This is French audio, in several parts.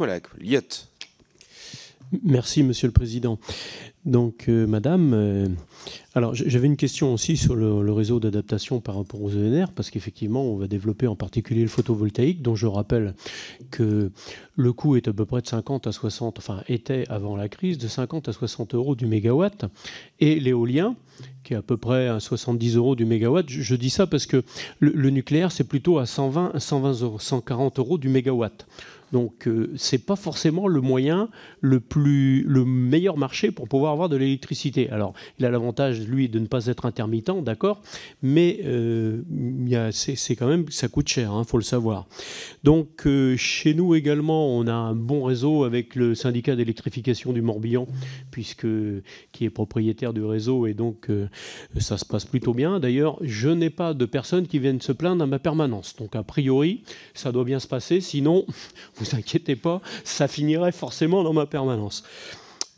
Voilà, Liot. Merci, Monsieur le Président. Donc, euh, Madame, euh, alors j'avais une question aussi sur le, réseau d'adaptation par rapport aux ENR, parce qu'effectivement, on va développer en particulier le photovoltaïque, dont je rappelle que le coût est à peu près de 50 à 60, enfin était avant la crise, de 50 à 60 euros du mégawatt, et l'éolien, qui est à peu près à 70 euros du mégawatt. Je, dis ça parce que le, nucléaire, c'est plutôt à 120, 120 140 euros du mégawatt. Donc euh, c'est pas forcément le moyen le plus le meilleur marché pour pouvoir avoir de l'électricité. Alors il a l'avantage lui de ne pas être intermittent, d'accord, mais euh, c'est quand même ça coûte cher, hein, faut le savoir. Donc euh, chez nous également on a un bon réseau avec le syndicat d'électrification du Morbihan puisque qui est propriétaire du réseau et donc ça se passe plutôt bien. D'ailleurs je n'ai pas de personnes qui viennent se plaindre à ma permanence. Donc a priori ça doit bien se passer. Sinon vous inquiétez pas, ça finirait forcément dans ma permanence.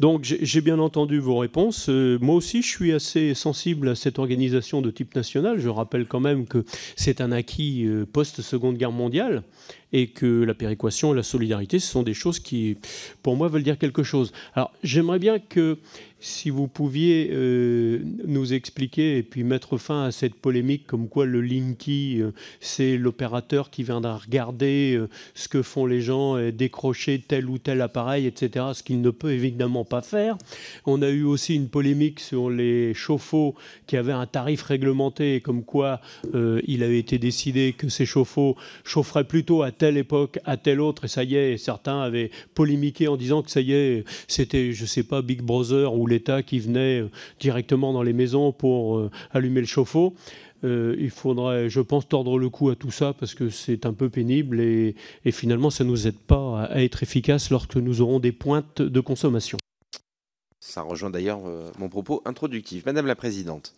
Donc j'ai bien entendu vos réponses. Euh, moi aussi, je suis assez sensible à cette organisation de type national. Je rappelle quand même que c'est un acquis euh, post-seconde guerre mondiale et que la péréquation et la solidarité, ce sont des choses qui, pour moi, veulent dire quelque chose. Alors j'aimerais bien que si vous pouviez euh, nous expliquer et puis mettre fin à cette polémique comme quoi le Linky, euh, c'est l'opérateur qui viendra regarder euh, ce que font les gens, et décrocher tel ou tel appareil, etc., ce qu'il ne peut évidemment pas faire. On a eu aussi une polémique sur les chauffe-eau qui avaient un tarif réglementé, comme quoi il avait été décidé que ces chauffe-eau chaufferaient plutôt à telle époque, à telle autre, et ça y est, certains avaient polémiqué en disant que ça y est, c'était, je sais pas, Big Brother ou l'État qui venait euh, directement dans les maisons pour euh, allumer le chauffe-eau. Euh, il faudrait, je pense, tordre le cou à tout ça parce que c'est un peu pénible et, finalement, ça ne nous aide pas à, être efficace lorsque nous aurons des pointes de consommation. Ça rejoint d'ailleurs mon propos introductif. Madame la Présidente.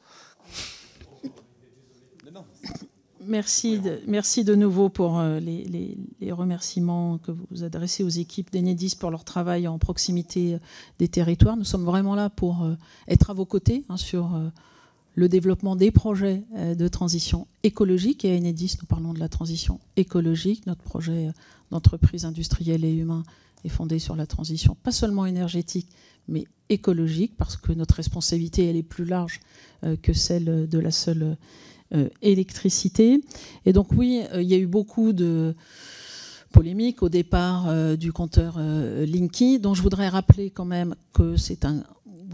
Merci de, merci de nouveau pour euh, les, remerciements que vous adressez aux équipes d'Enedis pour leur travail en proximité euh, des territoires. Nous sommes vraiment là pour euh, être à vos côtés hein, sur le développement des projets de transition écologique. Et à Enedis, nous parlons de la transition écologique. Notre projet d'entreprise industrielle et humain est fondé sur la transition, pas seulement énergétique, mais écologique, parce que notre responsabilité, elle est plus large que celle de la seule électricité. Et donc oui, euh, il y a eu beaucoup de polémiques au départ euh, du compteur Linky, dont je voudrais rappeler quand même que c'est un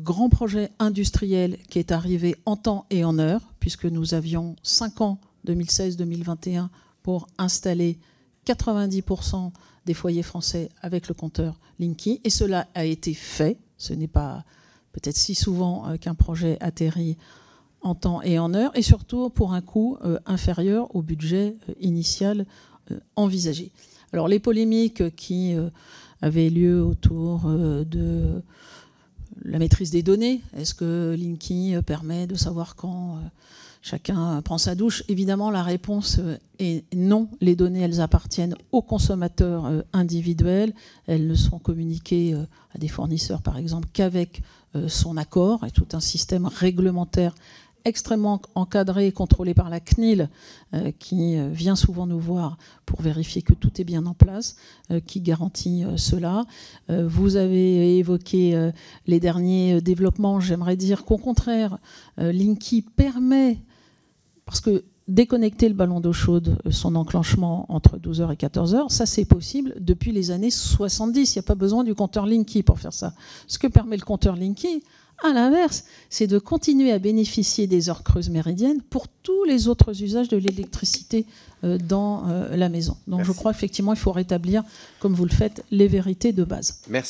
grand projet industriel qui est arrivé en temps et en heure, puisque nous avions 5 ans, 2016-2021, pour installer 90% des foyers français avec le compteur Linky. Et cela a été fait. Ce n'est pas peut-être si souvent qu'un projet atterrit en temps et en heure, et surtout pour un coût euh, inférieur au budget euh, initial euh, envisagé. Alors les polémiques qui avaient lieu autour de la maîtrise des données, est-ce que Linky permet de savoir quand chacun prend sa douche? Évidemment, la réponse est non. Les données, elles appartiennent aux consommateurs individuels. Elles ne sont communiquées à des fournisseurs, par exemple, qu'avec son accord et tout un système réglementaire extrêmement encadré et contrôlé par la CNIL, euh, qui euh, vient souvent nous voir pour vérifier que tout est bien en place, euh, qui garantit cela. vous avez évoqué les derniers développements. J'aimerais dire qu'au contraire, Linky permet, parce que déconnecter le ballon d'eau chaude, son enclenchement entre 12h et 14h, ça c'est possible depuis les années 70. Il n'y a pas besoin du compteur Linky pour faire ça. Ce que permet le compteur Linky, à l'inverse, c'est de continuer à bénéficier des heures creuses méridiennes pour tous les autres usages de l'électricité euh, dans euh, la maison. Donc je crois effectivement qu'il faut rétablir, comme vous le faites, les vérités de base. Merci.